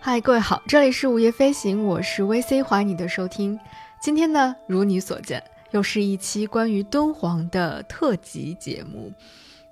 嗨，各位好，这里是午夜飞行，我是 VC，欢迎你的收听。今天呢，如你所见，又是一期关于敦煌的特辑节目。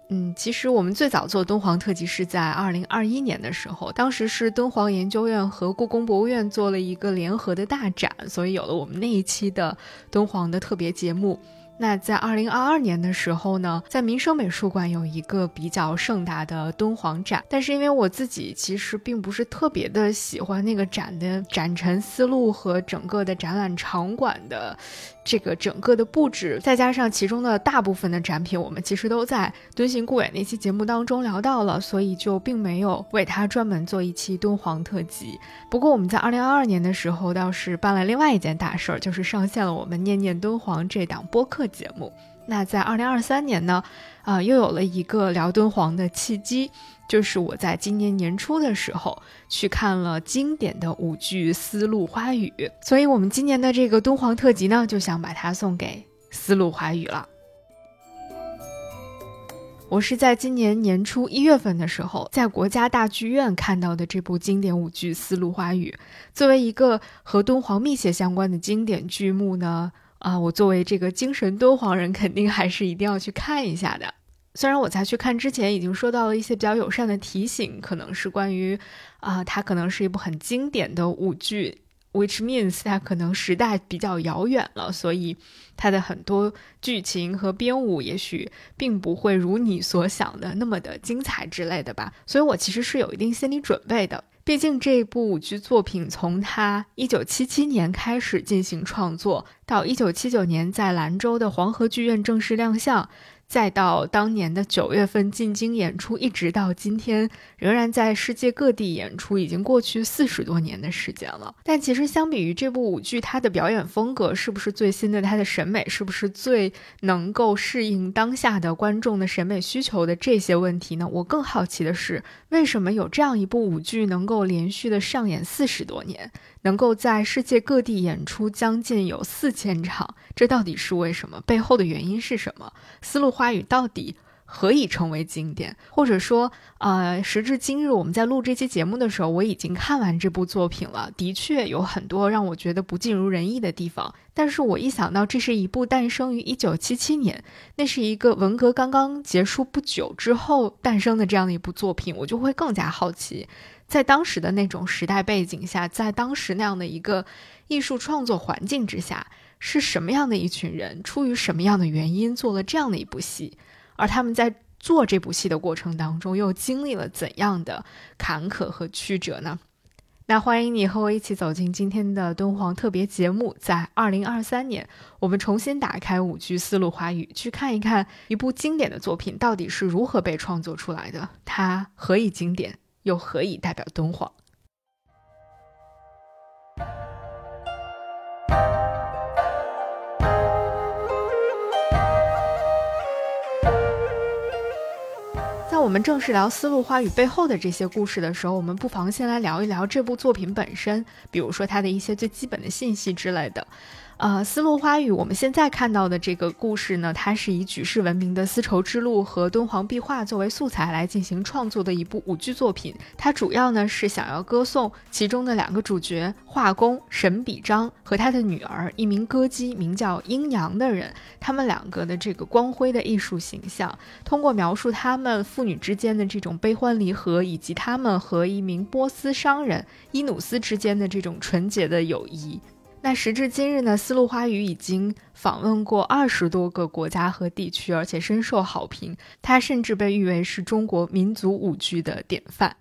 嗯，其实我们最早做敦煌特辑是在二零二一年的时候，当时是敦煌研究院和故宫博物院做了一个联合的大展，所以有了我们那一期的敦煌的特别节目。那在二零二二年的时候呢，在民生美术馆有一个比较盛大的敦煌展，但是因为我自己其实并不是特别的喜欢那个展的展陈思路和整个的展览场馆的这个整个的布置，再加上其中的大部分的展品，我们其实都在敦行顾远那期节目当中聊到了，所以就并没有为它专门做一期敦煌特辑。不过我们在二零二二年的时候倒是办了另外一件大事儿，就是上线了我们念念敦煌这档播客。节目，那在二零二三年呢，啊，又有了一个聊敦煌的契机，就是我在今年年初的时候去看了经典的舞剧《丝路花语》，所以我们今年的这个敦煌特辑呢，就想把它送给丝路花语了。我是在今年年初一月份的时候，在国家大剧院看到的这部经典舞剧《丝路花语》，作为一个和敦煌密切相关的经典剧目呢。啊，我作为这个精神敦煌人，肯定还是一定要去看一下的。虽然我在去看之前已经收到了一些比较友善的提醒，可能是关于啊，它可能是一部很经典的舞剧，which means 它可能时代比较遥远了，所以它的很多剧情和编舞也许并不会如你所想的那么的精彩之类的吧。所以我其实是有一定心理准备的。毕竟这部舞剧作品从它一九七七年开始进行创作，到一九七九年在兰州的黄河剧院正式亮相。再到当年的九月份进京演出，一直到今天仍然在世界各地演出，已经过去四十多年的时间了。但其实相比于这部舞剧，它的表演风格是不是最新的？它的审美是不是最能够适应当下的观众的审美需求的这些问题呢？我更好奇的是，为什么有这样一部舞剧能够连续的上演四十多年？能够在世界各地演出将近有四千场，这到底是为什么？背后的原因是什么？丝路花语到底何以成为经典？或者说，呃，时至今日，我们在录这期节目的时候，我已经看完这部作品了。的确有很多让我觉得不尽如人意的地方，但是我一想到这是一部诞生于一九七七年，那是一个文革刚刚结束不久之后诞生的这样的一部作品，我就会更加好奇。在当时的那种时代背景下，在当时那样的一个艺术创作环境之下，是什么样的一群人，出于什么样的原因做了这样的一部戏？而他们在做这部戏的过程当中，又经历了怎样的坎坷和曲折呢？那欢迎你和我一起走进今天的敦煌特别节目，在二零二三年，我们重新打开舞剧《丝路花语》，去看一看一部经典的作品到底是如何被创作出来的，它何以经典？又何以代表敦煌？在我们正式聊《丝路花语》背后的这些故事的时候，我们不妨先来聊一聊这部作品本身，比如说它的一些最基本的信息之类的。呃，丝路花语，我们现在看到的这个故事呢，它是以举世闻名的丝绸之路和敦煌壁画作为素材来进行创作的一部舞剧作品。它主要呢是想要歌颂其中的两个主角画工沈笔章和他的女儿一名歌姬名叫阴阳的人，他们两个的这个光辉的艺术形象，通过描述他们父女之间的这种悲欢离合，以及他们和一名波斯商人伊努斯之间的这种纯洁的友谊。那时至今日呢，丝路花语已经访问过二十多个国家和地区，而且深受好评。它甚至被誉为是中国民族舞剧的典范。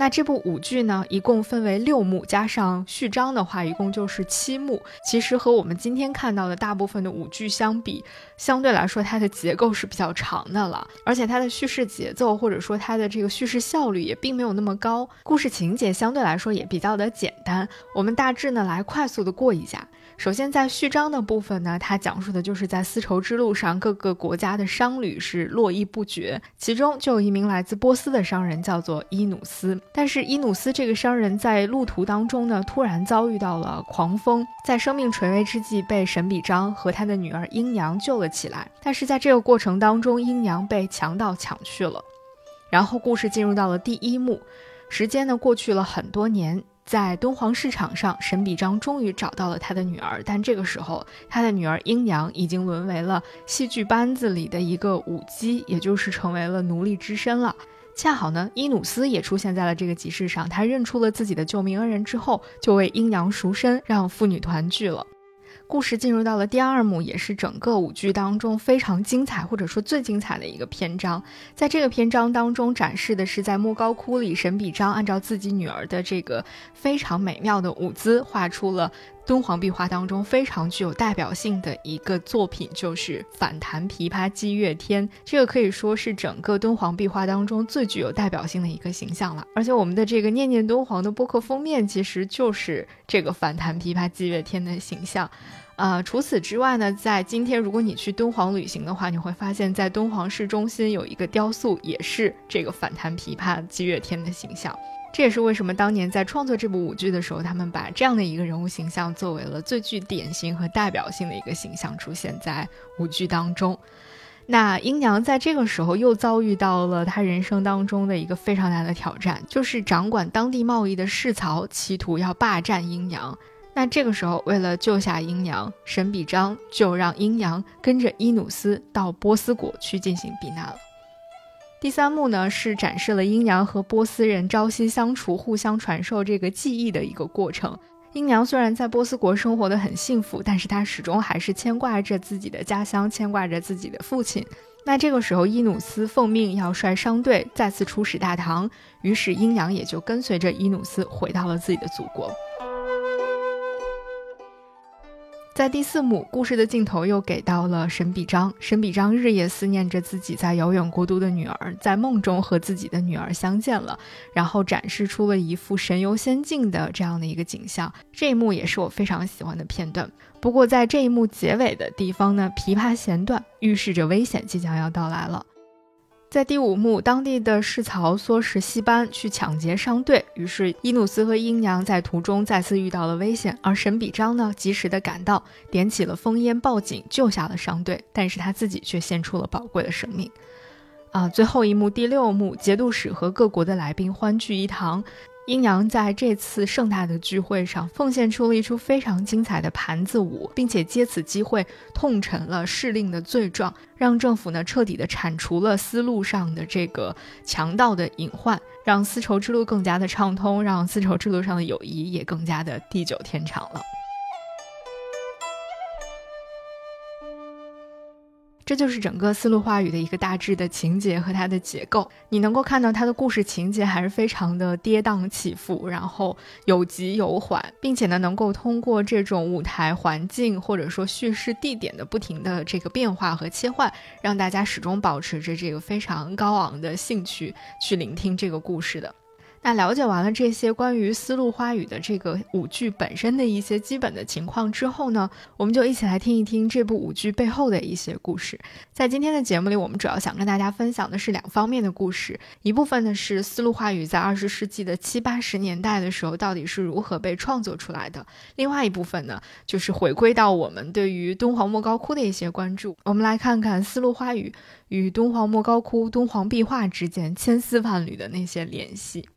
那这部舞剧呢，一共分为六幕，加上序章的话，一共就是七幕。其实和我们今天看到的大部分的舞剧相比，相对来说它的结构是比较长的了，而且它的叙事节奏或者说它的这个叙事效率也并没有那么高，故事情节相对来说也比较的简单。我们大致呢来快速的过一下。首先，在序章的部分呢，它讲述的就是在丝绸之路上各个国家的商旅是络绎不绝，其中就有一名来自波斯的商人叫做伊努斯。但是伊努斯这个商人在路途当中呢，突然遭遇到了狂风，在生命垂危之际被沈比章和他的女儿英娘救了起来。但是在这个过程当中，英娘被强盗抢去了。然后故事进入到了第一幕，时间呢过去了很多年，在敦煌市场上，沈笔章终于找到了他的女儿，但这个时候他的女儿英娘已经沦为了戏剧班子里的一个舞姬，也就是成为了奴隶之身了。恰好呢，伊努斯也出现在了这个集市上。他认出了自己的救命恩人之后，就为英娘赎身，让父女团聚了。故事进入到了第二幕，也是整个舞剧当中非常精彩，或者说最精彩的一个篇章。在这个篇章当中，展示的是在莫高窟里，沈笔章按照自己女儿的这个非常美妙的舞姿，画出了。敦煌壁画当中非常具有代表性的一个作品就是反弹琵琶击月天，这个可以说是整个敦煌壁画当中最具有代表性的一个形象了。而且我们的这个念念敦煌的播客封面其实就是这个反弹琵琶击月天的形象。啊，除此之外呢，在今天如果你去敦煌旅行的话，你会发现在敦煌市中心有一个雕塑，也是这个反弹琵琶击月天的形象。这也是为什么当年在创作这部舞剧的时候，他们把这样的一个人物形象作为了最具典型和代表性的一个形象出现在舞剧当中。那英娘在这个时候又遭遇到了她人生当中的一个非常大的挑战，就是掌管当地贸易的世曹企图要霸占英娘。那这个时候，为了救下英娘，沈比章就让英娘跟着伊努斯到波斯国去进行避难了。第三幕呢，是展示了阴阳和波斯人朝夕相处、互相传授这个技艺的一个过程。阴阳虽然在波斯国生活的很幸福，但是他始终还是牵挂着自己的家乡，牵挂着自己的父亲。那这个时候，伊努斯奉命要率商队再次出使大唐，于是阴阳也就跟随着伊努斯回到了自己的祖国。在第四幕，故事的镜头又给到了沈比章。沈比章日夜思念着自己在遥远国度的女儿，在梦中和自己的女儿相见了，然后展示出了一幅神游仙境的这样的一个景象。这一幕也是我非常喜欢的片段。不过在这一幕结尾的地方呢，琵琶弦断，预示着危险即将要到来了。在第五幕，当地的士曹唆使戏班去抢劫商队，于是伊努斯和英娘在途中再次遇到了危险，而神比章呢，及时的赶到，点起了烽烟报警，救下了商队，但是他自己却献出了宝贵的生命。啊，最后一幕，第六幕，节度使和各国的来宾欢聚一堂。阴阳在这次盛大的聚会上奉献出了一出非常精彩的盘子舞，并且借此机会痛陈了市令的罪状，让政府呢彻底的铲除了丝路上的这个强盗的隐患，让丝绸之路更加的畅通，让丝绸之路上的友谊也更加的地久天长了。这就是整个丝路花语的一个大致的情节和它的结构。你能够看到它的故事情节还是非常的跌宕起伏，然后有急有缓，并且呢，能够通过这种舞台环境或者说叙事地点的不停的这个变化和切换，让大家始终保持着这个非常高昂的兴趣去聆听这个故事的。那了解完了这些关于丝路花语的这个舞剧本身的一些基本的情况之后呢，我们就一起来听一听这部舞剧背后的一些故事。在今天的节目里，我们主要想跟大家分享的是两方面的故事，一部分呢是丝路花语在二十世纪的七八十年代的时候到底是如何被创作出来的，另外一部分呢就是回归到我们对于敦煌莫高窟的一些关注。我们来看看丝路花语与敦煌莫高窟、敦煌壁画之间千丝万缕的那些联系。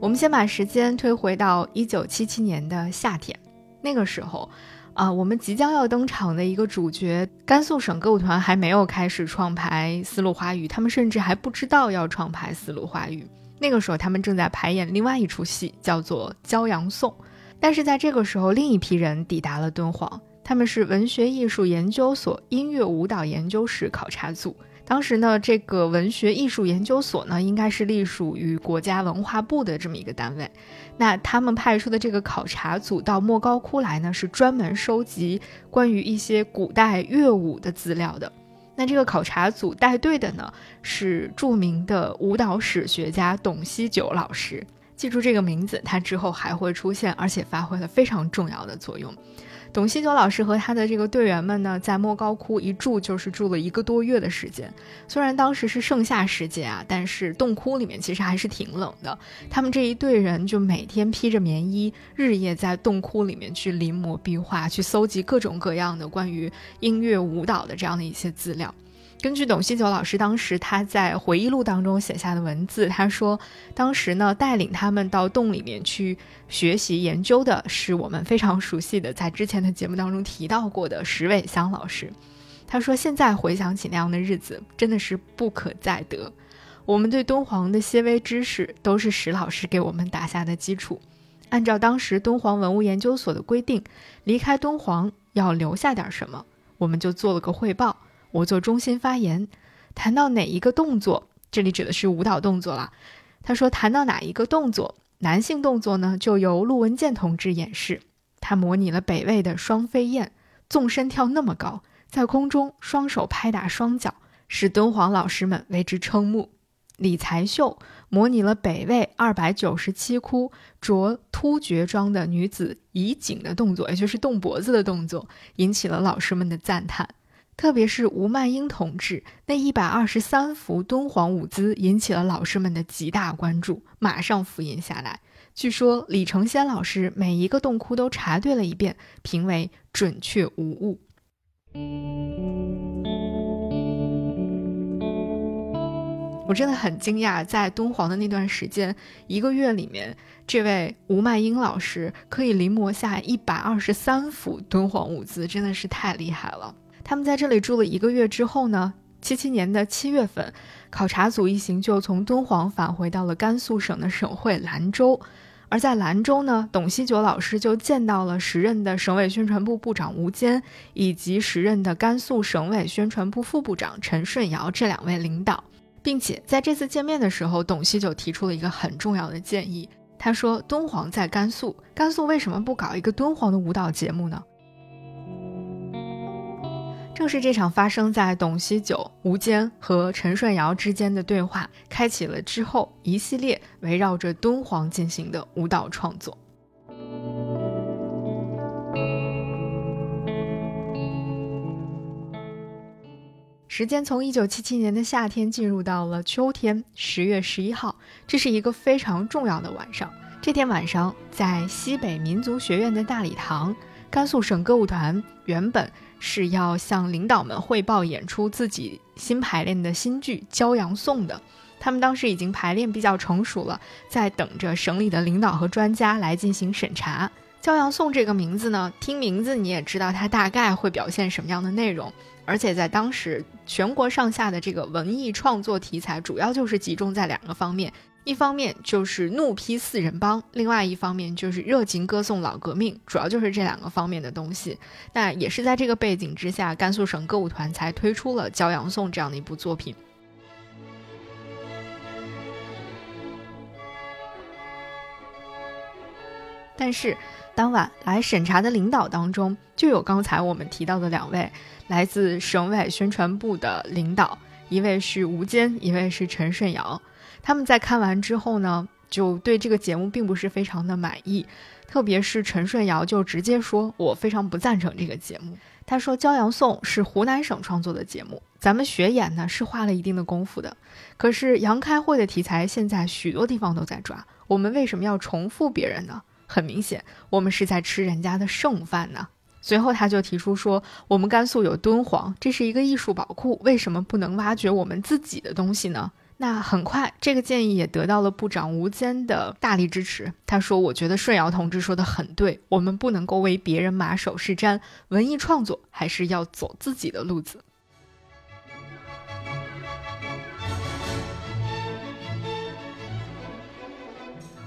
我们先把时间推回到一九七七年的夏天，那个时候，啊，我们即将要登场的一个主角——甘肃省歌舞团还没有开始创排丝路花语，他们甚至还不知道要创排丝路花语。那个时候，他们正在排演另外一出戏，叫做《骄阳颂》。但是在这个时候，另一批人抵达了敦煌。他们是文学艺术研究所音乐舞蹈研究室考察组。当时呢，这个文学艺术研究所呢，应该是隶属于国家文化部的这么一个单位。那他们派出的这个考察组到莫高窟来呢，是专门收集关于一些古代乐舞的资料的。那这个考察组带队的呢，是著名的舞蹈史学家董希九老师。记住这个名字，他之后还会出现，而且发挥了非常重要的作用。董希九老师和他的这个队员们呢，在莫高窟一住就是住了一个多月的时间。虽然当时是盛夏时节啊，但是洞窟里面其实还是挺冷的。他们这一队人就每天披着棉衣，日夜在洞窟里面去临摹壁画，去搜集各种各样的关于音乐舞蹈的这样的一些资料。根据董希九老师当时他在回忆录当中写下的文字，他说，当时呢带领他们到洞里面去学习研究的是我们非常熟悉的，在之前的节目当中提到过的石伟香老师。他说，现在回想起那样的日子，真的是不可再得。我们对敦煌的些微知识都是石老师给我们打下的基础。按照当时敦煌文物研究所的规定，离开敦煌要留下点什么，我们就做了个汇报。我做中心发言，谈到哪一个动作，这里指的是舞蹈动作了。他说，谈到哪一个动作，男性动作呢，就由陆文健同志演示。他模拟了北魏的双飞燕，纵身跳那么高，在空中双手拍打双脚，使敦煌老师们为之瞠目。李才秀模拟了北魏二百九十七窟着突厥装的女子移颈的动作，也就是动脖子的动作，引起了老师们的赞叹。特别是吴曼英同志那一百二十三幅敦煌舞姿，引起了老师们的极大关注，马上复印下来。据说李承先老师每一个洞窟都查对了一遍，评为准确无误。我真的很惊讶，在敦煌的那段时间，一个月里面，这位吴曼英老师可以临摹下一百二十三幅敦煌舞姿，真的是太厉害了。他们在这里住了一个月之后呢，七七年的七月份，考察组一行就从敦煌返回到了甘肃省的省会兰州。而在兰州呢，董希九老师就见到了时任的省委宣传部部长吴坚，以及时任的甘肃省委宣传部副部长陈顺尧这两位领导，并且在这次见面的时候，董希九提出了一个很重要的建议。他说：“敦煌在甘肃，甘肃为什么不搞一个敦煌的舞蹈节目呢？”正是这场发生在董希九、吴坚和陈顺尧之间的对话，开启了之后一系列围绕着敦煌进行的舞蹈创作。时间从一九七七年的夏天进入到了秋天，十月十一号，这是一个非常重要的晚上。这天晚上，在西北民族学院的大礼堂，甘肃省歌舞团原本。是要向领导们汇报演出自己新排练的新剧《骄阳颂》的。他们当时已经排练比较成熟了，在等着省里的领导和专家来进行审查。《骄阳颂》这个名字呢，听名字你也知道它大概会表现什么样的内容。而且在当时，全国上下的这个文艺创作题材，主要就是集中在两个方面。一方面就是怒批四人帮，另外一方面就是热情歌颂老革命，主要就是这两个方面的东西。那也是在这个背景之下，甘肃省歌舞团才推出了《骄阳颂》这样的一部作品。但是，当晚来审查的领导当中，就有刚才我们提到的两位来自省委宣传部的领导，一位是吴坚，一位是陈顺尧。他们在看完之后呢，就对这个节目并不是非常的满意，特别是陈顺尧就直接说：“我非常不赞成这个节目。”他说：“《骄阳颂》是湖南省创作的节目，咱们学演呢是花了一定的功夫的。可是杨开会的题材现在许多地方都在抓，我们为什么要重复别人呢？很明显，我们是在吃人家的剩饭呢。”随后他就提出说：“我们甘肃有敦煌，这是一个艺术宝库，为什么不能挖掘我们自己的东西呢？”那很快，这个建议也得到了部长吴坚的大力支持。他说：“我觉得顺尧同志说的很对，我们不能够为别人马首是瞻，文艺创作还是要走自己的路子。”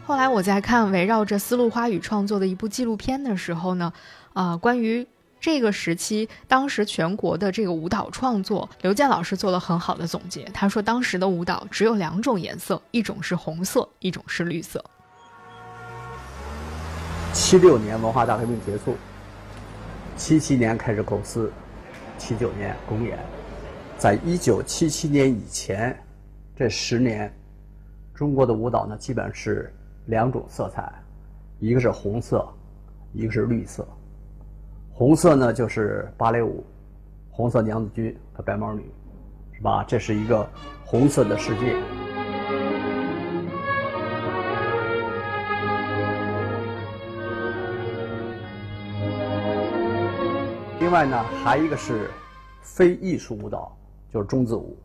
后来我在看围绕着丝路花语创作的一部纪录片的时候呢，啊，关于。这个时期，当时全国的这个舞蹈创作，刘健老师做了很好的总结。他说，当时的舞蹈只有两种颜色，一种是红色，一种是绿色。七六年文化大革命结束，七七年开始构思，七九年公演。在一九七七年以前，这十年，中国的舞蹈呢，基本是两种色彩，一个是红色，一个是绿色。红色呢就是芭蕾舞，红色娘子军和白毛女，是吧？这是一个红色的世界。另外呢，还一个是非艺术舞蹈，就是中字舞，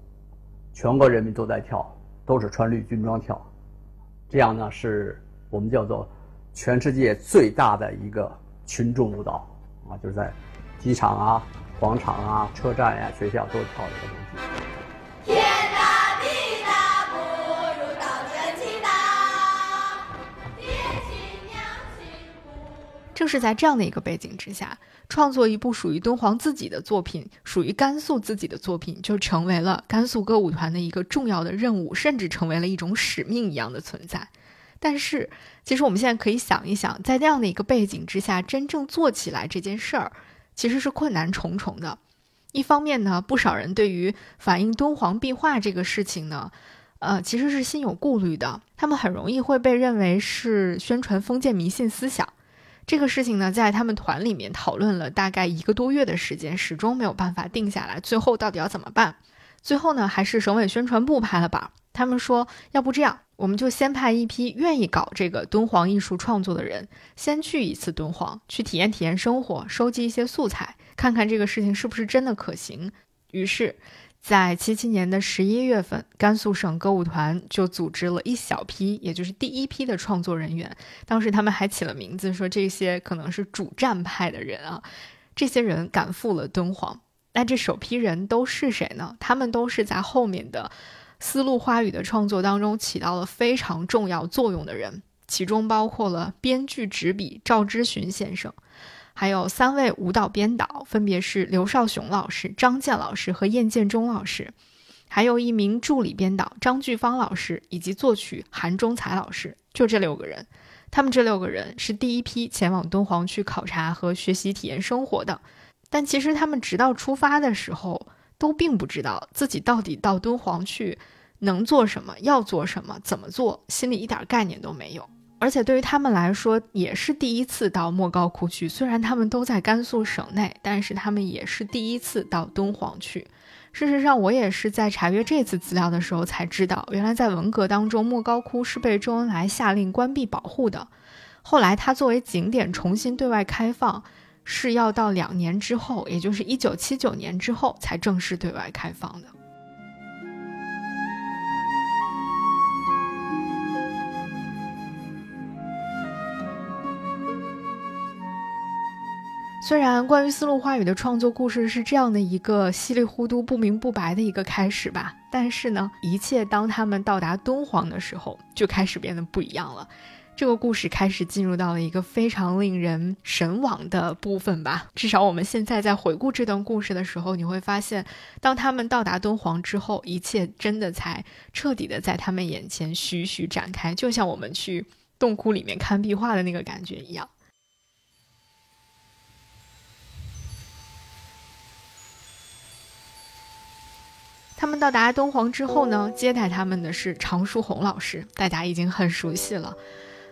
全国人民都在跳，都是穿绿军装跳，这样呢是我们叫做全世界最大的一个群众舞蹈就是在机场啊、广场啊、车站呀、学校都跳这个东西。天大地大不如到天气大，爹亲娘亲正是在这样的一个背景之下。创作一部属于敦煌自己的作品，属于甘肃自己的作品，就成为了甘肃歌舞团的一个重要的任务，甚至成为了一种使命一样的存在。但是，其实我们现在可以想一想，在那样的一个背景之下，真正做起来这件事儿，其实是困难重重的。一方面呢，不少人对于反映敦煌壁画这个事情呢，呃，其实是心有顾虑的，他们很容易会被认为是宣传封建迷信思想。这个事情呢，在他们团里面讨论了大概一个多月的时间，始终没有办法定下来。最后到底要怎么办？最后呢，还是省委宣传部拍了板。他们说，要不这样，我们就先派一批愿意搞这个敦煌艺术创作的人，先去一次敦煌，去体验体验生活，收集一些素材，看看这个事情是不是真的可行。于是。在七七年的十一月份，甘肃省歌舞团就组织了一小批，也就是第一批的创作人员。当时他们还起了名字，说这些可能是主战派的人啊。这些人赶赴了敦煌。那这首批人都是谁呢？他们都是在后面的丝路花语的创作当中起到了非常重要作用的人，其中包括了编剧执笔赵之寻先生。还有三位舞蹈编导，分别是刘少雄老师、张健老师和燕建中老师，还有一名助理编导张巨芳老师以及作曲韩中才老师，就这六个人。他们这六个人是第一批前往敦煌去考察和学习体验生活的，但其实他们直到出发的时候，都并不知道自己到底到敦煌去能做什么、要做什么、怎么做，心里一点概念都没有。而且对于他们来说，也是第一次到莫高窟去。虽然他们都在甘肃省内，但是他们也是第一次到敦煌去。事实上，我也是在查阅这次资料的时候才知道，原来在文革当中，莫高窟是被周恩来下令关闭保护的。后来，它作为景点重新对外开放，是要到两年之后，也就是一九七九年之后才正式对外开放的。虽然关于丝路花语的创作故事是这样的一个稀里糊涂、不明不白的一个开始吧，但是呢，一切当他们到达敦煌的时候，就开始变得不一样了。这个故事开始进入到了一个非常令人神往的部分吧。至少我们现在在回顾这段故事的时候，你会发现，当他们到达敦煌之后，一切真的才彻底的在他们眼前徐徐展开，就像我们去洞窟里面看壁画的那个感觉一样。他们到达敦煌之后呢，接待他们的是常书鸿老师，大家已经很熟悉了，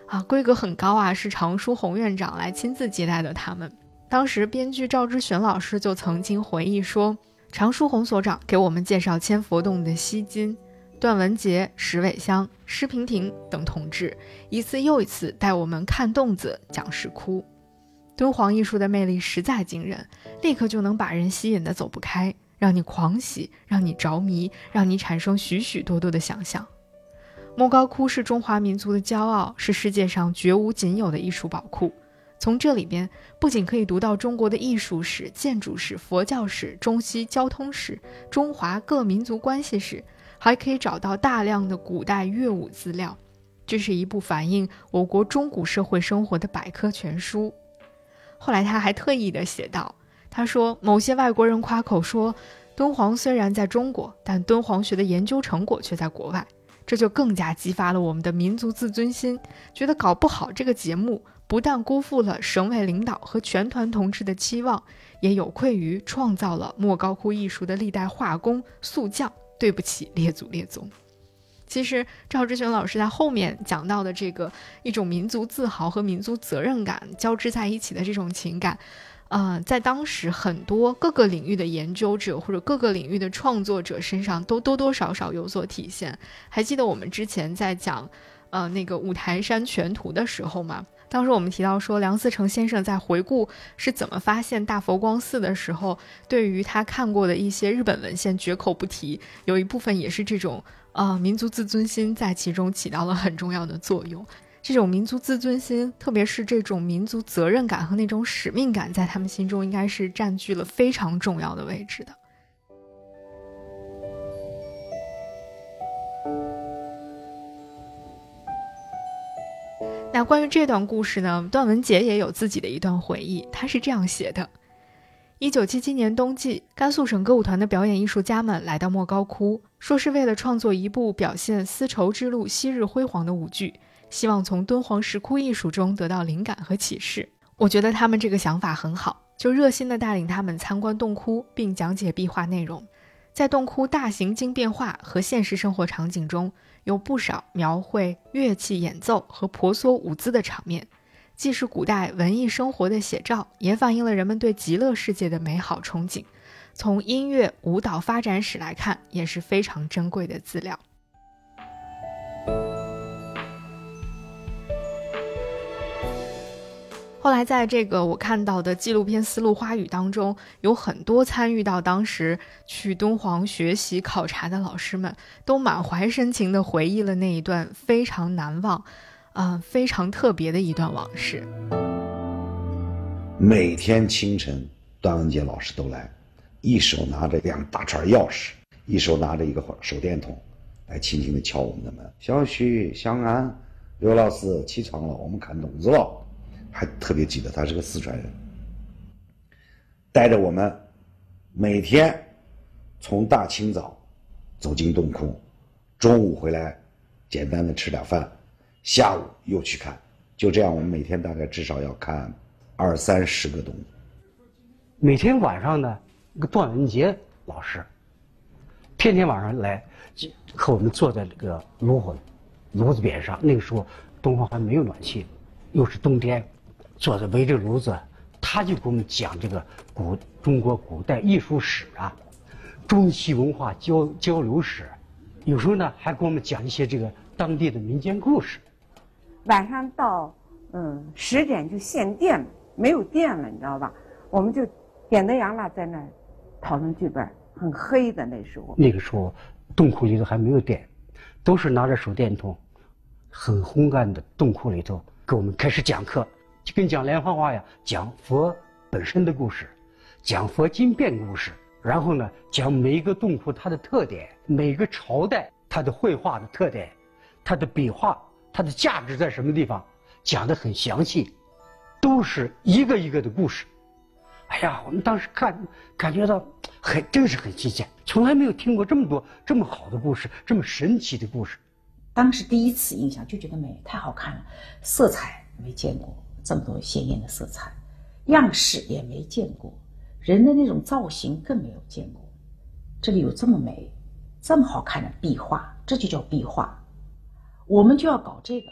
啊，规格很高啊，是常书鸿院长来亲自接待的他们。当时编剧赵之玄老师就曾经回忆说，常书鸿所长给我们介绍千佛洞的西金、段文杰、石伟香、施平亭等同志，一次又一次带我们看洞子、讲石窟。敦煌艺术的魅力实在惊人，立刻就能把人吸引的走不开。让你狂喜，让你着迷，让你产生许许多多的想象。莫高窟是中华民族的骄傲，是世界上绝无仅有的艺术宝库。从这里边，不仅可以读到中国的艺术史、建筑史、佛教史、中西交通史、中华各民族关系史，还可以找到大量的古代乐舞资料。这是一部反映我国中古社会生活的百科全书。后来他还特意的写道。他说：“某些外国人夸口说，敦煌虽然在中国，但敦煌学的研究成果却在国外，这就更加激发了我们的民族自尊心，觉得搞不好这个节目不但辜负了省委领导和全团同志的期望，也有愧于创造了莫高窟艺术的历代画工塑匠，对不起列祖列宗。”其实赵志雄老师在后面讲到的这个一种民族自豪和民族责任感交织在一起的这种情感。呃，在当时很多各个领域的研究者或者各个领域的创作者身上都多多少少有所体现。还记得我们之前在讲，呃，那个五台山全图的时候吗？当时我们提到说，梁思成先生在回顾是怎么发现大佛光寺的时候，对于他看过的一些日本文献绝口不提，有一部分也是这种啊民族自尊心在其中起到了很重要的作用。这种民族自尊心，特别是这种民族责任感和那种使命感，在他们心中应该是占据了非常重要的位置的。那关于这段故事呢，段文杰也有自己的一段回忆。他是这样写的：一九七七年冬季，甘肃省歌舞团的表演艺术家们来到莫高窟，说是为了创作一部表现丝绸之路昔日辉煌的舞剧，希望从敦煌石窟艺术中得到灵感和启示。我觉得他们这个想法很好，就热心地带领他们参观洞窟，并讲解壁画内容。在洞窟大型经变化和现实生活场景中。有不少描绘乐器演奏和婆娑舞姿的场面，既是古代文艺生活的写照，也反映了人们对极乐世界的美好憧憬。从音乐舞蹈发展史来看，也是非常珍贵的资料。后来，在这个我看到的纪录片《丝路花语》当中，有很多参与到当时去敦煌学习考察的老师们，都满怀深情地回忆了那一段非常难忘、啊非常特别的一段往事。每天清晨，段文杰老师都来，一手拿着两大串钥匙，一手拿着一个手电筒，来轻轻地敲我们的门：“小徐、香安、刘老师，起床了，我们看洞子了。”还特别记得他是个四川人，带着我们每天从大清早走进洞窟，中午回来简单的吃点饭，下午又去看，就这样我们每天大概至少要看二三十个洞。每天晚上呢，那个段文杰老师天天晚上来和我们坐在这个炉火炉子边上，那个时候东方还没有暖气，又是冬天。坐着围着炉子，他就给我们讲这个古中国古代艺术史啊，中西文化交交流史，有时候呢还给我们讲一些这个当地的民间故事。晚上到嗯十点就限电了，没有电了，你知道吧？我们就点着洋蜡在那儿讨论剧本，很黑的那时候。那个时候洞窟里头还没有电，都是拿着手电筒，很昏暗的洞窟里头给我们开始讲课。跟讲连环画呀，讲佛本身的故事，讲佛经变故事，然后呢，讲每一个洞窟它的特点，每个朝代它的绘画的特点，它的笔画，它的价值在什么地方，讲的很详细，都是一个一个的故事。哎呀，我们当时看，感觉到很，真是很新鲜，从来没有听过这么多这么好的故事，这么神奇的故事。当时第一次印象就觉得美，太好看了，色彩没见过。这么多鲜艳的色彩，样式也没见过，人的那种造型更没有见过。这里有这么美、这么好看的壁画，这就叫壁画。我们就要搞这个。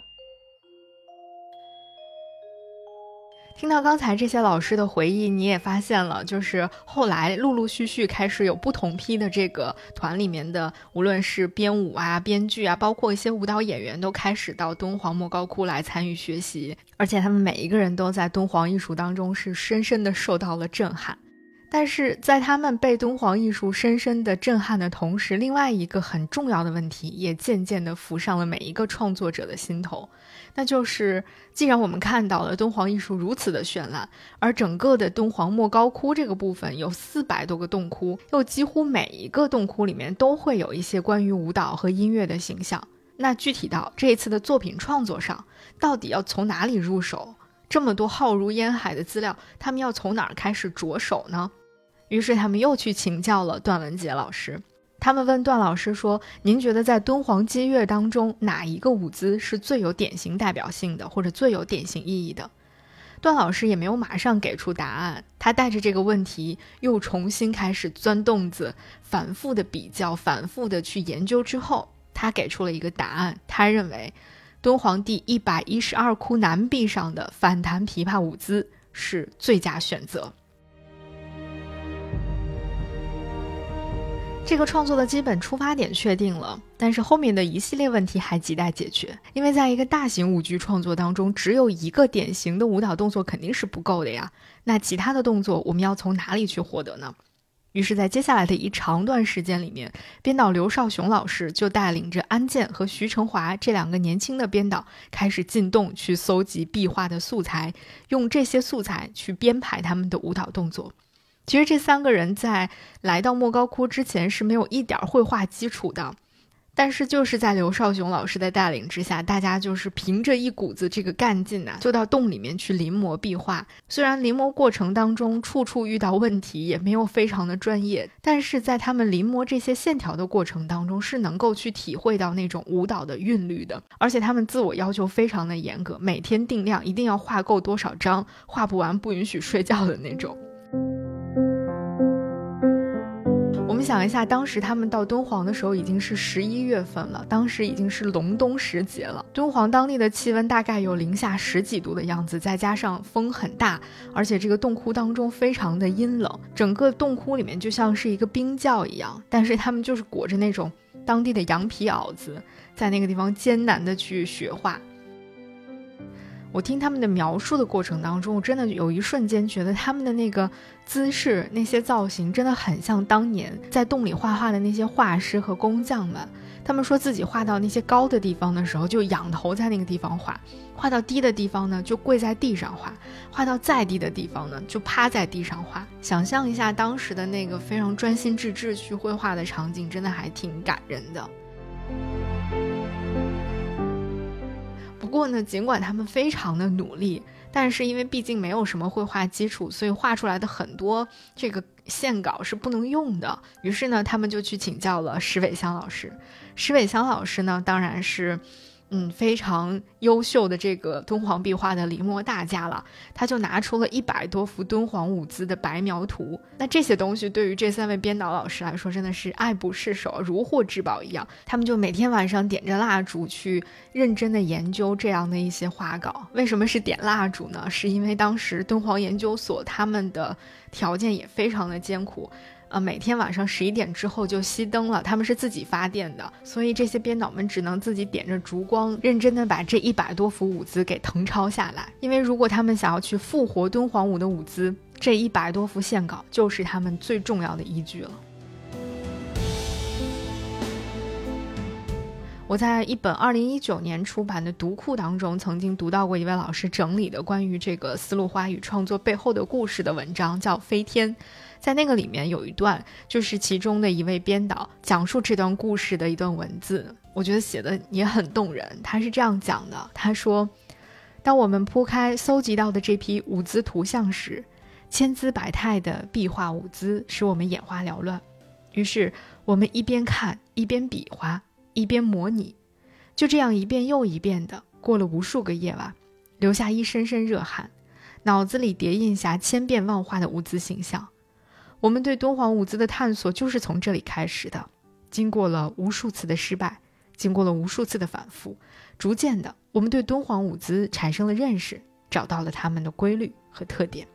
听到刚才这些老师的回忆，你也发现了，就是后来陆陆续续开始有不同批的这个团里面的，无论是编舞啊、编剧啊，包括一些舞蹈演员，都开始到敦煌莫高窟来参与学习，而且他们每一个人都在敦煌艺术当中是深深的受到了震撼。但是在他们被敦煌艺术深深的震撼的同时，另外一个很重要的问题也渐渐的浮上了每一个创作者的心头。那就是，既然我们看到了敦煌艺术如此的绚烂，而整个的敦煌莫高窟这个部分有四百多个洞窟，又几乎每一个洞窟里面都会有一些关于舞蹈和音乐的形象。那具体到这一次的作品创作上，到底要从哪里入手？这么多浩如烟海的资料，他们要从哪儿开始着手呢？于是他们又去请教了段文杰老师。他们问段老师说：“您觉得在敦煌击乐当中，哪一个舞姿是最有典型代表性的，或者最有典型意义的？”段老师也没有马上给出答案，他带着这个问题又重新开始钻洞子，反复的比较，反复的去研究之后，他给出了一个答案。他认为，敦煌第一百一十二窟南壁上的反弹琵琶舞姿是最佳选择。这个创作的基本出发点确定了，但是后面的一系列问题还亟待解决。因为在一个大型舞剧创作当中，只有一个典型的舞蹈动作肯定是不够的呀。那其他的动作我们要从哪里去获得呢？于是，在接下来的一长段时间里面，编导刘少雄老师就带领着安健和徐成华这两个年轻的编导，开始进洞去搜集壁画的素材，用这些素材去编排他们的舞蹈动作。其实，这三个人在来到莫高窟之前是没有一点绘画基础的。但是就是在刘少雄老师的带领之下，大家就是凭着一股子这个干劲呐，就到洞里面去临摹壁画。虽然临摹过程当中处处遇到问题，也没有非常的专业，但是在他们临摹这些线条的过程当中，是能够去体会到那种舞蹈的韵律的。而且他们自我要求非常的严格，每天定量，一定要画够多少张，画不完不允许睡觉的那种。我们想一下，当时他们到敦煌的时候已经是十一月份了，当时已经是隆冬时节了。敦煌当地的气温大概有零下十几度的样子，再加上风很大，而且这个洞窟当中非常的阴冷，整个洞窟里面就像是一个冰窖一样。但是他们就是裹着那种当地的羊皮袄子，在那个地方艰难的去学画。我听他们的描述的过程当中，我真的有一瞬间觉得他们的那个姿势、那些造型，真的很像当年在洞里画画的那些画师和工匠们。他们说自己画到那些高的地方的时候，就仰头在那个地方画；画到低的地方呢，就跪在地上画；画到再低的地方呢，就趴在地上画。想象一下当时的那个非常专心致志去绘画的场景，真的还挺感人的。不过呢，尽管他们非常的努力，但是因为毕竟没有什么绘画基础，所以画出来的很多这个线稿是不能用的。于是呢，他们就去请教了石伟香老师。石伟香老师呢，当然是。嗯，非常优秀的这个敦煌壁画的临摹大家了，他就拿出了一百多幅敦煌舞姿的白描图。那这些东西对于这三位编导老师来说，真的是爱不释手，如获至宝一样。他们就每天晚上点着蜡烛去认真的研究这样的一些画稿。为什么是点蜡烛呢？是因为当时敦煌研究所他们的条件也非常的艰苦。呃，每天晚上十一点之后就熄灯了，他们是自己发电的，所以这些编导们只能自己点着烛光，认真的把这一百多幅舞姿给誊抄下来。因为如果他们想要去复活敦煌舞的舞姿，这一百多幅线稿就是他们最重要的依据了。我在一本二零一九年出版的读库当中，曾经读到过一位老师整理的关于这个丝路花语创作背后的故事的文章，叫《飞天》。在那个里面有一段，就是其中的一位编导讲述这段故事的一段文字，我觉得写的也很动人。他是这样讲的：他说，当我们铺开搜集到的这批舞姿图像时，千姿百态的壁画舞姿使我们眼花缭乱。于是我们一边看，一边比划，一边模拟，就这样一遍又一遍的过了无数个夜晚，留下一身身热汗，脑子里叠印下千变万化的舞姿形象。我们对敦煌舞姿的探索就是从这里开始的，经过了无数次的失败，经过了无数次的反复，逐渐的，我们对敦煌舞姿产生了认识，找到了它们的规律和特点。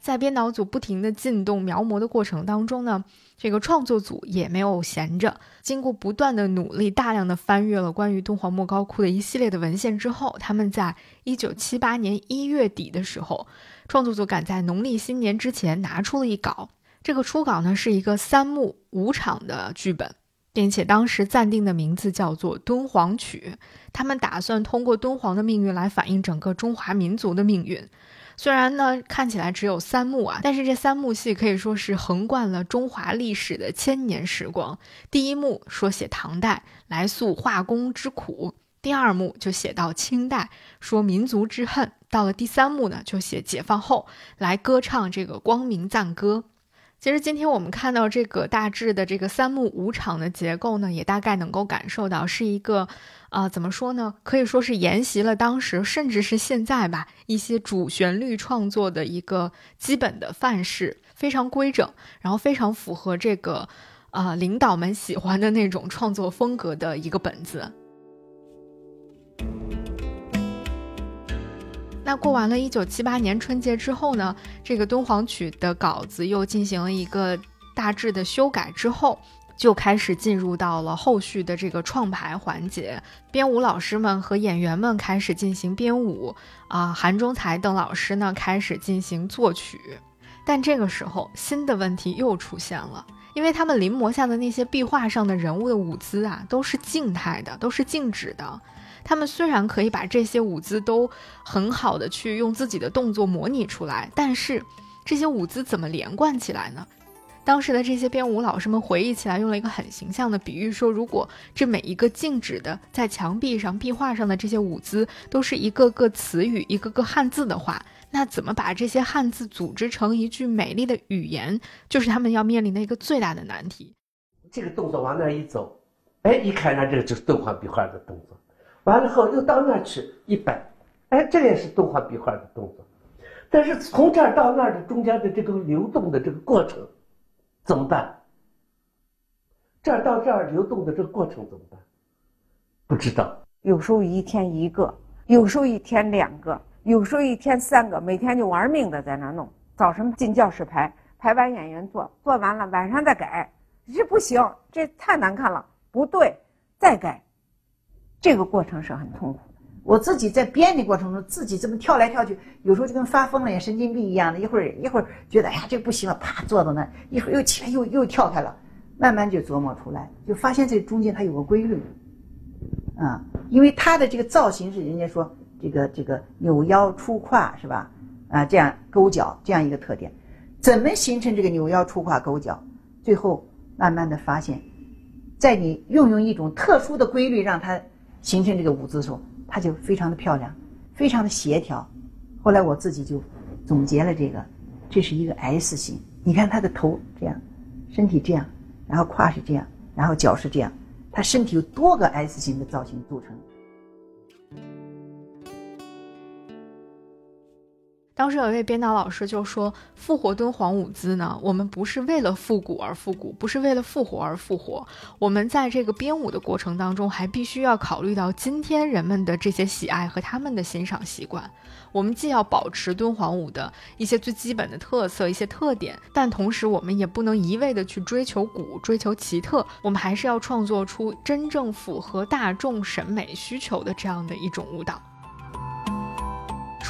在编导组不停的进动描摹的过程当中呢，这个创作组也没有闲着。经过不断的努力，大量的翻阅了关于敦煌莫高窟的一系列的文献之后，他们在一九七八年一月底的时候，创作组赶在农历新年之前拿出了一稿。这个初稿呢是一个三幕五场的剧本，并且当时暂定的名字叫做《敦煌曲》。他们打算通过敦煌的命运来反映整个中华民族的命运。虽然呢看起来只有三幕啊，但是这三幕戏可以说是横贯了中华历史的千年时光。第一幕说写唐代来诉化工之苦，第二幕就写到清代说民族之恨，到了第三幕呢就写解放后来歌唱这个光明赞歌。其实今天我们看到这个大致的这个三幕五场的结构呢，也大概能够感受到是一个，啊，怎么说呢？可以说是沿袭了当时甚至是现在吧一些主旋律创作的一个基本的范式，非常规整，然后非常符合这个，呃，领导们喜欢的那种创作风格的一个本子。那过完了一九七八年春节之后呢，这个敦煌曲的稿子又进行了一个大致的修改之后。就开始进入到了后续的这个创排环节，编舞老师们和演员们开始进行编舞，啊，韩中才等老师呢开始进行作曲。但这个时候，新的问题又出现了，因为他们临摹下的那些壁画上的人物的舞姿啊，都是静态的，都是静止的。他们虽然可以把这些舞姿都很好的去用自己的动作模拟出来，但是这些舞姿怎么连贯起来呢？当时的这些编舞老师们回忆起来，用了一个很形象的比喻，说如果这每一个静止的在墙壁上、壁画上的这些舞姿都是一个个词语、一个个汉字的话，那怎么把这些汉字组织成一句美丽的语言，就是他们要面临的一个最大的难题。这个动作往那一走，哎，一看那这个就是敦煌壁画的动作，完了后又到那儿去一摆，哎，这也是敦煌壁画的动作，但是从这儿到那儿的中间的这个流动的这个过程。怎么办？这儿到这儿流动的这个过程怎么办？不知道。有时候一天一个，有时候一天两个，有时候一天三个，每天就玩命的在那弄。早晨进教室排，排完演员做，做完了晚上再改，这不行，这太难看了，不对，再改。这个过程是很痛苦。我自己在编的过程中，自己这么跳来跳去，有时候就跟发疯了、神经病一样的。一会儿一会儿觉得哎呀这不行了，啪坐到那，一会儿又起来又又跳开了，慢慢就琢磨出来，就发现这中间它有个规律，啊，因为它的这个造型是人家说这个这个扭腰出胯是吧？啊，这样勾脚这样一个特点，怎么形成这个扭腰出胯勾脚？最后慢慢的发现，在你运用一种特殊的规律让它形成这个舞姿的时候。它就非常的漂亮，非常的协调。后来我自己就总结了这个，这是一个 S 型。你看它的头这样，身体这样，然后胯是这样，然后脚是这样，它身体有多个 S 型的造型组成。当时有一位编导老师就说：“复活敦煌舞姿呢，我们不是为了复古而复古，不是为了复活而复活。我们在这个编舞的过程当中，还必须要考虑到今天人们的这些喜爱和他们的欣赏习惯。我们既要保持敦煌舞的一些最基本的特色、一些特点，但同时我们也不能一味的去追求古、追求奇特。我们还是要创作出真正符合大众审美需求的这样的一种舞蹈。”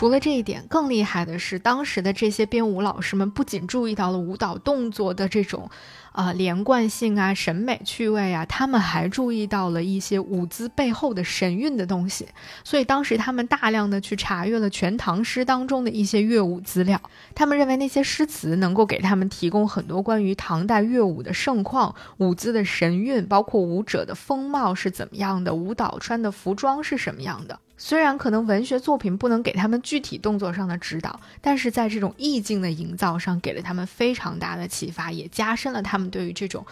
除了这一点，更厉害的是，当时的这些编舞老师们不仅注意到了舞蹈动作的这种。啊，连贯性啊，审美趣味啊，他们还注意到了一些舞姿背后的神韵的东西，所以当时他们大量的去查阅了全唐诗当中的一些乐舞资料，他们认为那些诗词能够给他们提供很多关于唐代乐舞的盛况、舞姿的神韵，包括舞者的风貌是怎么样的，舞蹈穿的服装是什么样的。虽然可能文学作品不能给他们具体动作上的指导，但是在这种意境的营造上给了他们非常大的启发，也加深了他们对于这种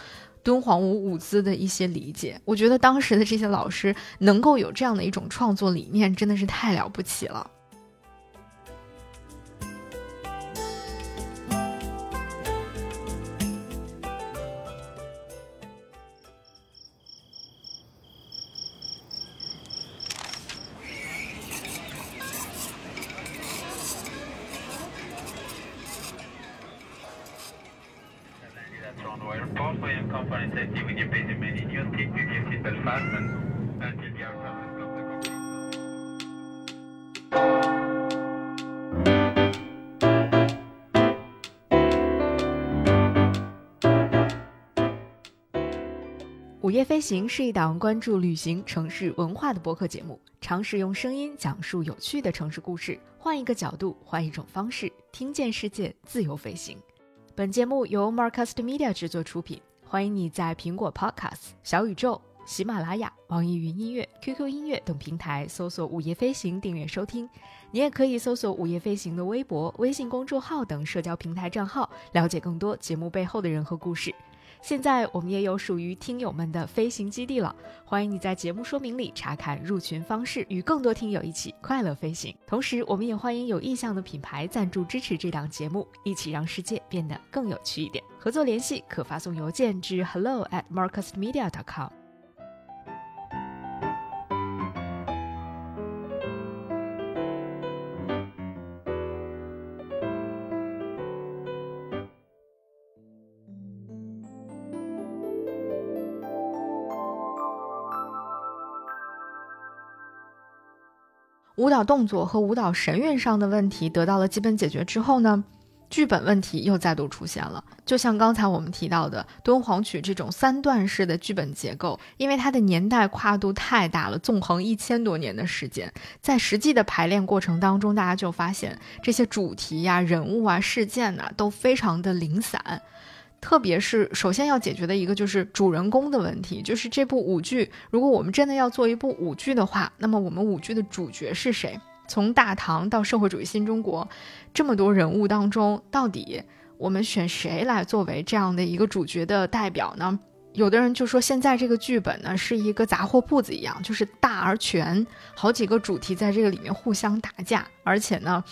敦煌舞舞姿的一些理解。我觉得当时的这些老师能够有这样的一种创作理念，真的是太了不起了。午夜飞行是一档关注旅行、城市文化的播客节目，尝试用声音讲述有趣的城市故事，换一个角度，换一种方式，听见世界，自由飞行。本节目由 Marcast Media 制作出品，欢迎你在苹果 Podcast、小宇宙、喜马拉雅、网易云音乐、QQ 音乐等平台搜索“午夜飞行”订阅收听。你也可以搜索“午夜飞行”的微博、微信公众号等社交平台账号，了解更多节目背后的人和故事。现在我们也有属于听友们的飞行基地了，欢迎你在节目说明里查看入群方式，与更多听友一起快乐飞行。同时，我们也欢迎有意向的品牌赞助支持这档节目，一起让世界变得更有趣一点。合作联系可发送邮件至 hello at marcusmedia.com。舞蹈动作和舞蹈神韵上的问题得到了基本解决之后呢，剧本问题又再度出现了。就像刚才我们提到的敦煌曲这种三段式的剧本结构，因为它的年代跨度太大了，纵横一千多年的时间，在实际的排练过程当中，大家就发现这些主题呀、人物啊、事件呐都非常的零散。特别是首先要解决的一个就是主人公的问题，就是这部舞剧，如果我们真的要做一部舞剧的话，那么我们舞剧的主角是谁？从大唐到社会主义新中国，这么多人物当中，到底我们选谁来作为这样的一个主角的代表呢？有的人就说，现在这个剧本呢是一个杂货铺子一样，就是大而全，好几个主题在这个里面互相打架，而且呢。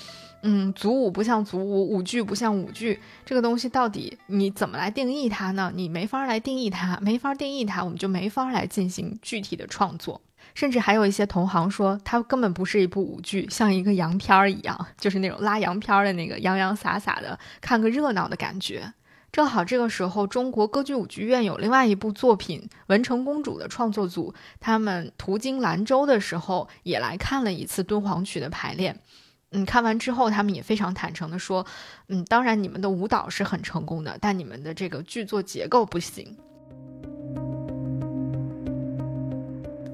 嗯，组舞不像组舞，舞剧不像舞剧，这个东西到底你怎么来定义它呢？你没法来定义它，没法定义它，我们就没法来进行具体的创作。甚至还有一些同行说，它根本不是一部舞剧，像一个洋片儿一样，就是那种拉洋片儿的那个洋洋洒洒的，看个热闹的感觉。正好这个时候，中国歌剧舞剧院有另外一部作品《文成公主》的创作组，他们途经兰州的时候，也来看了一次敦煌曲的排练。嗯，看完之后，他们也非常坦诚的说，嗯，当然你们的舞蹈是很成功的，但你们的这个剧作结构不行。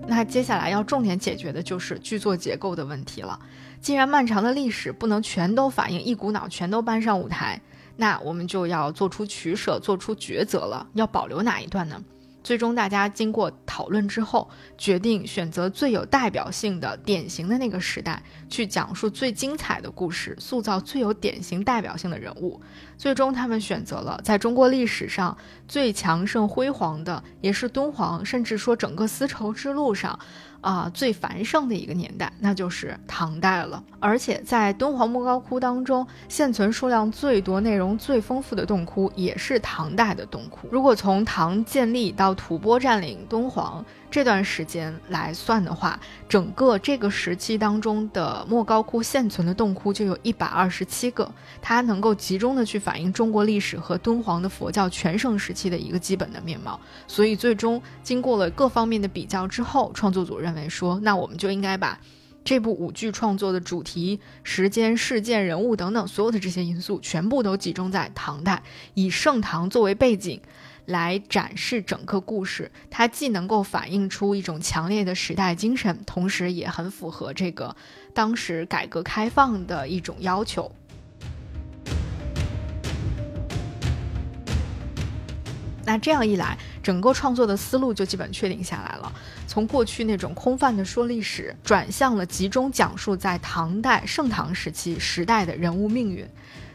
那接下来要重点解决的就是剧作结构的问题了。既然漫长的历史不能全都反映，一股脑全都搬上舞台，那我们就要做出取舍，做出抉择了，要保留哪一段呢？最终，大家经过讨论之后，决定选择最有代表性的、典型的那个时代，去讲述最精彩的故事，塑造最有典型代表性的人物。最终，他们选择了在中国历史上最强盛辉煌的，也是敦煌，甚至说整个丝绸之路上。啊，最繁盛的一个年代，那就是唐代了。而且在敦煌莫高窟当中，现存数量最多、内容最丰富的洞窟，也是唐代的洞窟。如果从唐建立到吐蕃占领敦煌，这段时间来算的话，整个这个时期当中的莫高窟现存的洞窟就有一百二十七个，它能够集中的去反映中国历史和敦煌的佛教全盛时期的一个基本的面貌。所以最终经过了各方面的比较之后，创作组认为说，那我们就应该把这部舞剧创作的主题、时间、事件、人物等等所有的这些因素全部都集中在唐代，以盛唐作为背景。来展示整个故事，它既能够反映出一种强烈的时代精神，同时也很符合这个当时改革开放的一种要求。那这样一来，整个创作的思路就基本确定下来了。从过去那种空泛的说历史，转向了集中讲述在唐代盛唐时期时代的人物命运。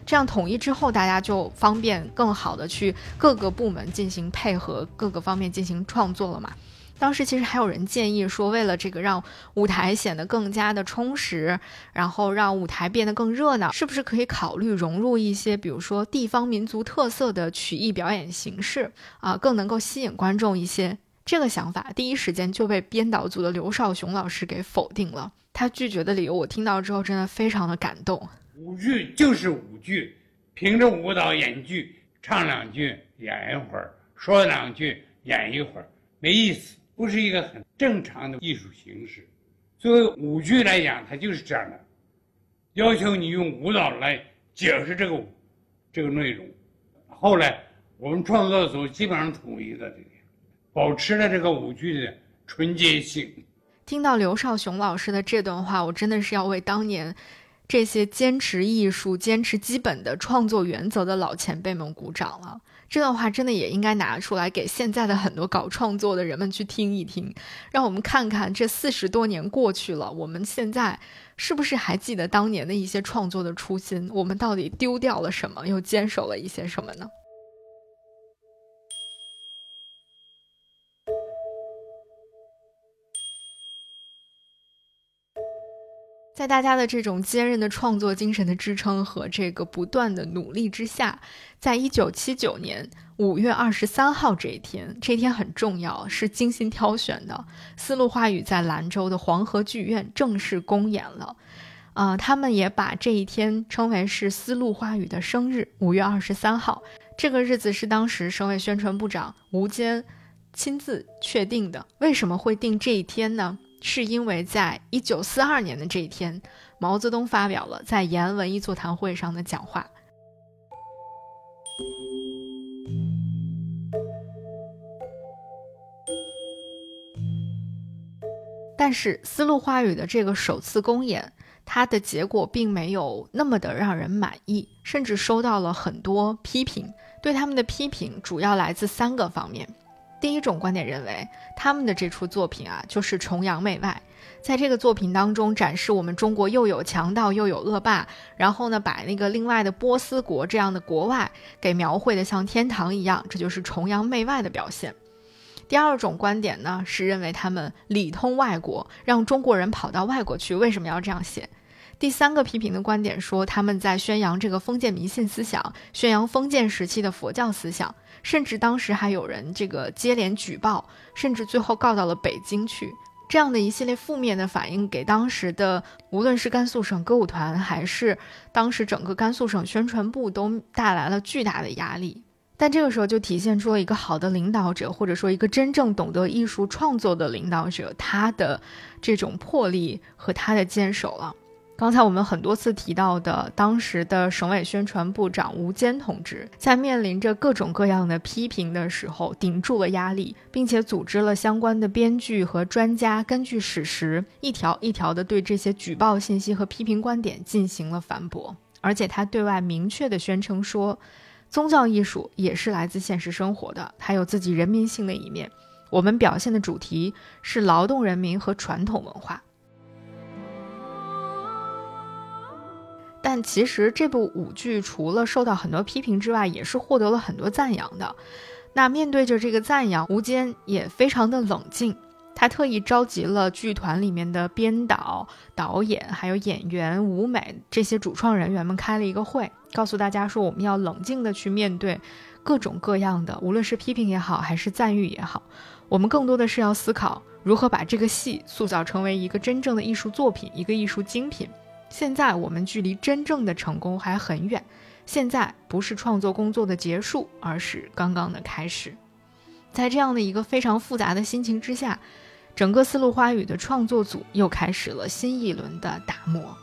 这样统一之后，大家就方便更好的去各个部门进行配合，各个方面进行创作了嘛。当时其实还有人建议说，为了这个让舞台显得更加的充实，然后让舞台变得更热闹，是不是可以考虑融入一些，比如说地方民族特色的曲艺表演形式啊，更能够吸引观众一些。这个想法第一时间就被编导组的刘少雄老师给否定了。他拒绝的理由，我听到之后真的非常的感动。舞剧就是舞剧，凭着舞蹈演剧，唱两句演一会儿，说两句演一会儿，没意思，不是一个很正常的艺术形式。作为舞剧来讲，它就是这样的，要求你用舞蹈来解释这个这个内容。后来我们创作组基本上统一的这个，保持了这个舞剧的纯洁性。听到刘少雄老师的这段话，我真的是要为当年。这些坚持艺术、坚持基本的创作原则的老前辈们鼓掌了。这段话真的也应该拿出来给现在的很多搞创作的人们去听一听，让我们看看这四十多年过去了，我们现在是不是还记得当年的一些创作的初心？我们到底丢掉了什么，又坚守了一些什么呢？在大家的这种坚韧的创作精神的支撑和这个不断的努力之下，在一九七九年五月二十三号这一天，这一天很重要，是精心挑选的。丝路花语在兰州的黄河剧院正式公演了，啊，他们也把这一天称为是丝路花语的生日，五月二十三号。这个日子是当时省委宣传部长吴坚亲自确定的。为什么会定这一天呢？是因为在一九四二年的这一天，毛泽东发表了在延安文艺座谈会上的讲话。但是丝路花语的这个首次公演，它的结果并没有那么的让人满意，甚至收到了很多批评。对他们的批评主要来自三个方面。第一种观点认为，他们的这出作品啊，就是崇洋媚外，在这个作品当中展示我们中国又有强盗又有恶霸，然后呢，把那个另外的波斯国这样的国外给描绘的像天堂一样，这就是崇洋媚外的表现。第二种观点呢，是认为他们里通外国，让中国人跑到外国去。为什么要这样写？第三个批评的观点说，他们在宣扬这个封建迷信思想，宣扬封建时期的佛教思想，甚至当时还有人这个接连举报，甚至最后告到了北京去。这样的一系列负面的反应，给当时的无论是甘肃省歌舞团，还是当时整个甘肃省宣传部，都带来了巨大的压力。但这个时候就体现出了一个好的领导者，或者说一个真正懂得艺术创作的领导者，他的这种魄力和他的坚守了。刚才我们很多次提到的，当时的省委宣传部长吴坚同志，在面临着各种各样的批评的时候，顶住了压力，并且组织了相关的编剧和专家，根据史实一条一条的对这些举报信息和批评观点进行了反驳，而且他对外明确的宣称说。宗教艺术也是来自现实生活的，它有自己人民性的一面。我们表现的主题是劳动人民和传统文化。但其实这部舞剧除了受到很多批评之外，也是获得了很多赞扬的。那面对着这个赞扬，吴坚也非常的冷静。他特意召集了剧团里面的编导、导演，还有演员、舞美这些主创人员们开了一个会，告诉大家说，我们要冷静的去面对各种各样的，无论是批评也好，还是赞誉也好，我们更多的是要思考如何把这个戏塑造成为一个真正的艺术作品，一个艺术精品。现在我们距离真正的成功还很远，现在不是创作工作的结束，而是刚刚的开始。在这样的一个非常复杂的心情之下。整个丝路花语的创作组又开始了新一轮的打磨。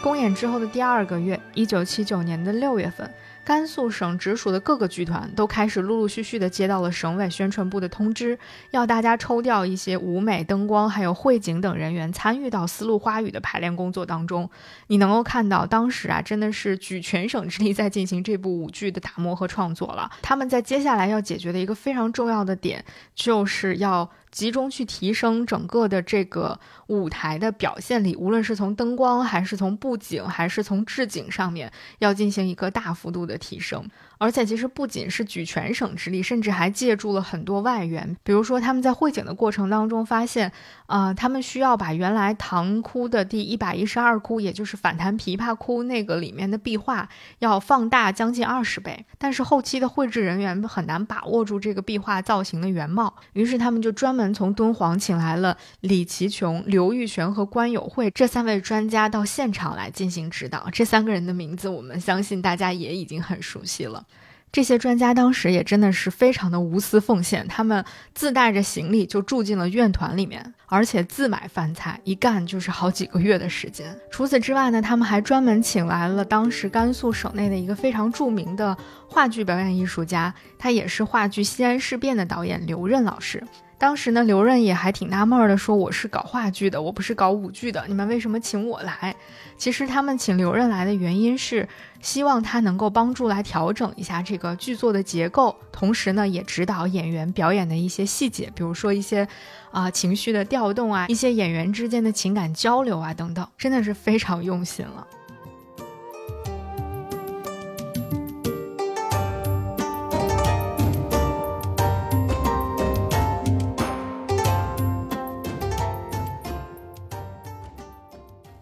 公演之后的第二个月，一九七九年的六月份。甘肃省直属的各个剧团都开始陆陆续续的接到了省委宣传部的通知，要大家抽调一些舞美、灯光还有汇景等人员参与到丝路花语的排练工作当中。你能够看到，当时啊，真的是举全省之力在进行这部舞剧的打磨和创作了。他们在接下来要解决的一个非常重要的点，就是要。集中去提升整个的这个舞台的表现力，无论是从灯光，还是从布景，还是从置景上面，要进行一个大幅度的提升。而且其实不仅是举全省之力，甚至还借助了很多外援。比如说他们在汇景的过程当中发现，啊，他们需要把原来唐窟的第一百一十二窟，也就是反弹琵琶窟那个里面的壁画，要放大将近二十倍。但是后期的绘制人员很难把握住这个壁画造型的原貌，于是他们就专门从敦煌请来了李其琼、刘玉泉和关友会这三位专家到现场来进行指导。这三个人的名字，我们相信大家也已经很熟悉了。这些专家当时也真的是非常的无私奉献，他们自带着行李就住进了院团里面，而且自买饭菜，一干就是好几个月的时间。除此之外呢，他们还专门请来了当时甘肃省内的一个非常著名的话剧表演艺术家，他也是话剧《西安事变》的导演刘任老师。当时呢，刘润也还挺纳闷的，说我是搞话剧的，我不是搞舞剧的，你们为什么请我来？其实他们请刘润来的原因是，希望他能够帮助来调整一下这个剧作的结构，同时呢，也指导演员表演的一些细节，比如说一些啊情绪的调动啊，一些演员之间的情感交流啊等等，真的是非常用心了。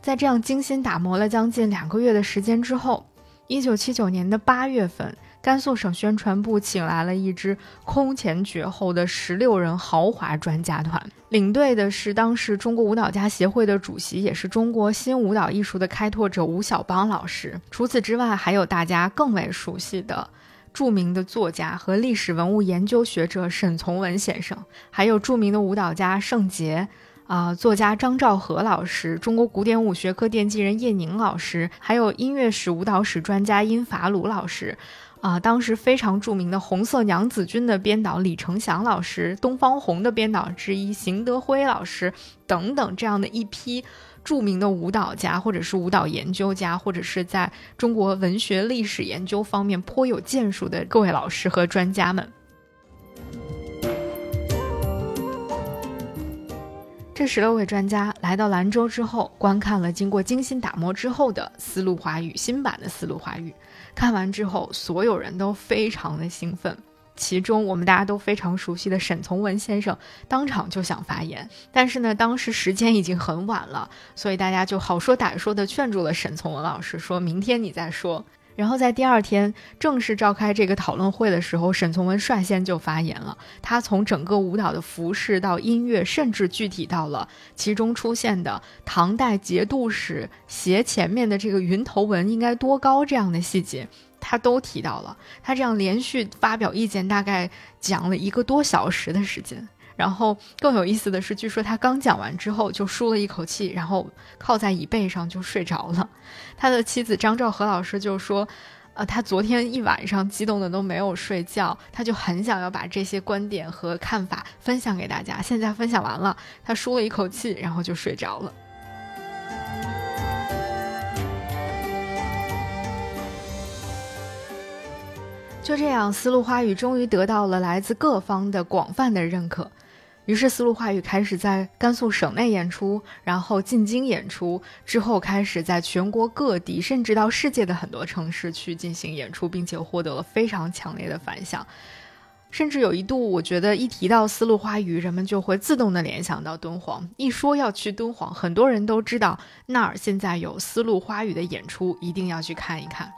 在这样精心打磨了将近两个月的时间之后，一九七九年的八月份，甘肃省宣传部请来了一支空前绝后的十六人豪华专家团，领队的是当时中国舞蹈家协会的主席，也是中国新舞蹈艺术的开拓者吴晓邦老师。除此之外，还有大家更为熟悉的著名的作家和历史文物研究学者沈从文先生，还有著名的舞蹈家盛杰。啊，作家张兆和老师，中国古典舞学科奠基人叶宁老师，还有音乐史、舞蹈史专家殷法鲁老师，啊，当时非常著名的《红色娘子军》的编导李承祥老师，东方红的编导之一邢德辉老师等等，这样的一批著名的舞蹈家，或者是舞蹈研究家，或者是在中国文学历史研究方面颇有建树的各位老师和专家们。这十六位专家来到兰州之后，观看了经过精心打磨之后的丝路华语新版的丝路华语。看完之后，所有人都非常的兴奋。其中，我们大家都非常熟悉的沈从文先生当场就想发言，但是呢，当时时间已经很晚了，所以大家就好说歹说的劝住了沈从文老师，说明天你再说。然后在第二天正式召开这个讨论会的时候，沈从文率先就发言了。他从整个舞蹈的服饰到音乐，甚至具体到了其中出现的唐代节度使鞋前面的这个云头纹应该多高这样的细节，他都提到了。他这样连续发表意见，大概讲了一个多小时的时间。然后更有意思的是，据说他刚讲完之后就舒了一口气，然后靠在椅背上就睡着了。他的妻子张兆和老师就说：“呃，他昨天一晚上激动的都没有睡觉，他就很想要把这些观点和看法分享给大家。现在分享完了，他舒了一口气，然后就睡着了。”就这样，丝路花语终于得到了来自各方的广泛的认可。于是，丝路话语开始在甘肃省内演出，然后进京演出，之后开始在全国各地，甚至到世界的很多城市去进行演出，并且获得了非常强烈的反响。甚至有一度，我觉得一提到丝路花语，人们就会自动的联想到敦煌。一说要去敦煌，很多人都知道那儿现在有丝路花语的演出，一定要去看一看。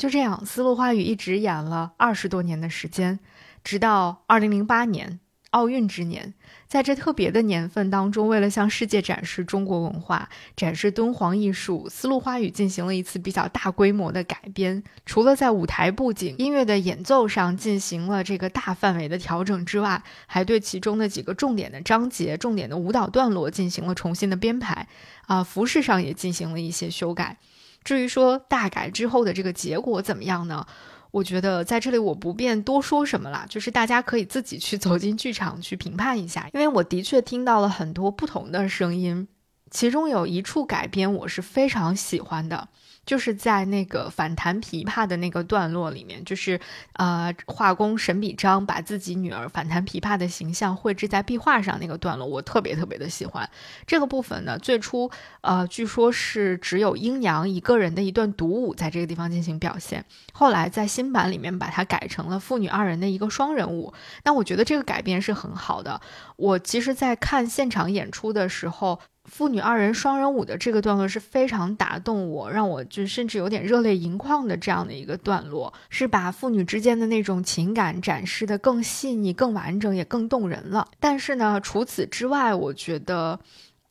就这样，丝路花语一直演了二十多年的时间，直到二零零八年奥运之年，在这特别的年份当中，为了向世界展示中国文化、展示敦煌艺术，丝路花语进行了一次比较大规模的改编。除了在舞台布景、音乐的演奏上进行了这个大范围的调整之外，还对其中的几个重点的章节、重点的舞蹈段落进行了重新的编排。啊，服饰上也进行了一些修改。至于说大改之后的这个结果怎么样呢？我觉得在这里我不便多说什么了，就是大家可以自己去走进剧场去评判一下，因为我的确听到了很多不同的声音，其中有一处改编我是非常喜欢的。就是在那个反弹琵琶的那个段落里面，就是呃，画工沈笔章把自己女儿反弹琵琶的形象绘制在壁画上那个段落，我特别特别的喜欢。这个部分呢，最初呃，据说是只有阴阳一个人的一段独舞在这个地方进行表现，后来在新版里面把它改成了父女二人的一个双人舞。那我觉得这个改编是很好的。我其实，在看现场演出的时候。父女二人双人舞的这个段落是非常打动我，让我就甚至有点热泪盈眶的这样的一个段落，是把父女之间的那种情感展示的更细腻、更完整，也更动人了。但是呢，除此之外，我觉得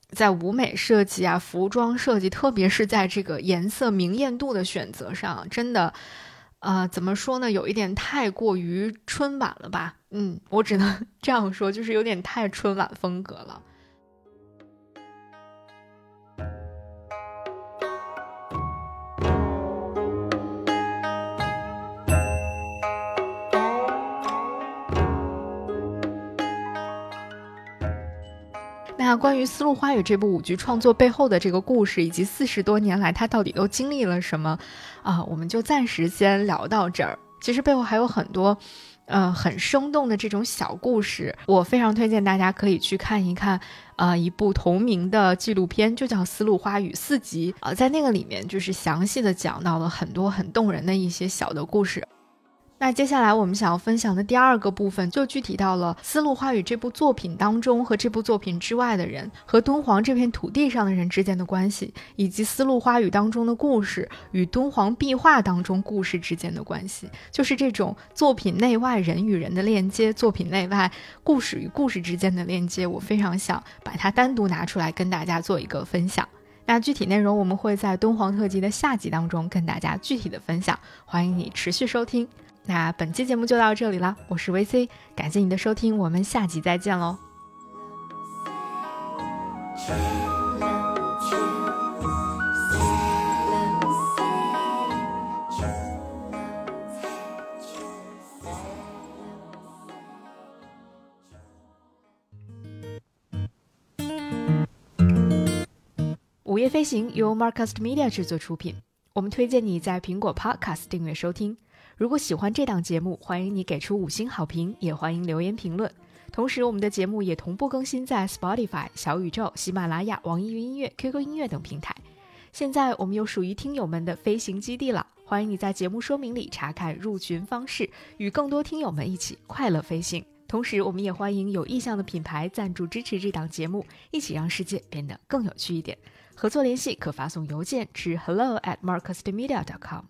在舞美设计啊、服装设计，特别是在这个颜色明艳度的选择上，真的，呃，怎么说呢，有一点太过于春晚了吧？嗯，我只能 这样说，就是有点太春晚风格了。那关于《丝路花语》这部舞剧创作背后的这个故事，以及四十多年来它到底都经历了什么，啊，我们就暂时先聊到这儿。其实背后还有很多，呃，很生动的这种小故事，我非常推荐大家可以去看一看，啊，一部同名的纪录片，就叫《丝路花语》四集，啊，在那个里面就是详细的讲到了很多很动人的一些小的故事。那接下来我们想要分享的第二个部分，就具体到了《丝路花语》这部作品当中和这部作品之外的人，和敦煌这片土地上的人之间的关系，以及《丝路花语》当中的故事与敦煌壁画当中故事之间的关系，就是这种作品内外人与人的链接，作品内外故事与故事之间的链接，我非常想把它单独拿出来跟大家做一个分享。那具体内容我们会在敦煌特辑的下集当中跟大家具体的分享，欢迎你持续收听。那本期节目就到这里了，我是 VC，感谢你的收听，我们下集再见喽。午夜飞行由 Marcast Media 制作出品，我们推荐你在苹果 Podcast 订阅收听。如果喜欢这档节目，欢迎你给出五星好评，也欢迎留言评论。同时，我们的节目也同步更新在 Spotify、小宇宙、喜马拉雅、网易云音乐、QQ 音乐等平台。现在我们有属于听友们的飞行基地了，欢迎你在节目说明里查看入群方式，与更多听友们一起快乐飞行。同时，我们也欢迎有意向的品牌赞助支持这档节目，一起让世界变得更有趣一点。合作联系可发送邮件至 hello at marcusmedia.com。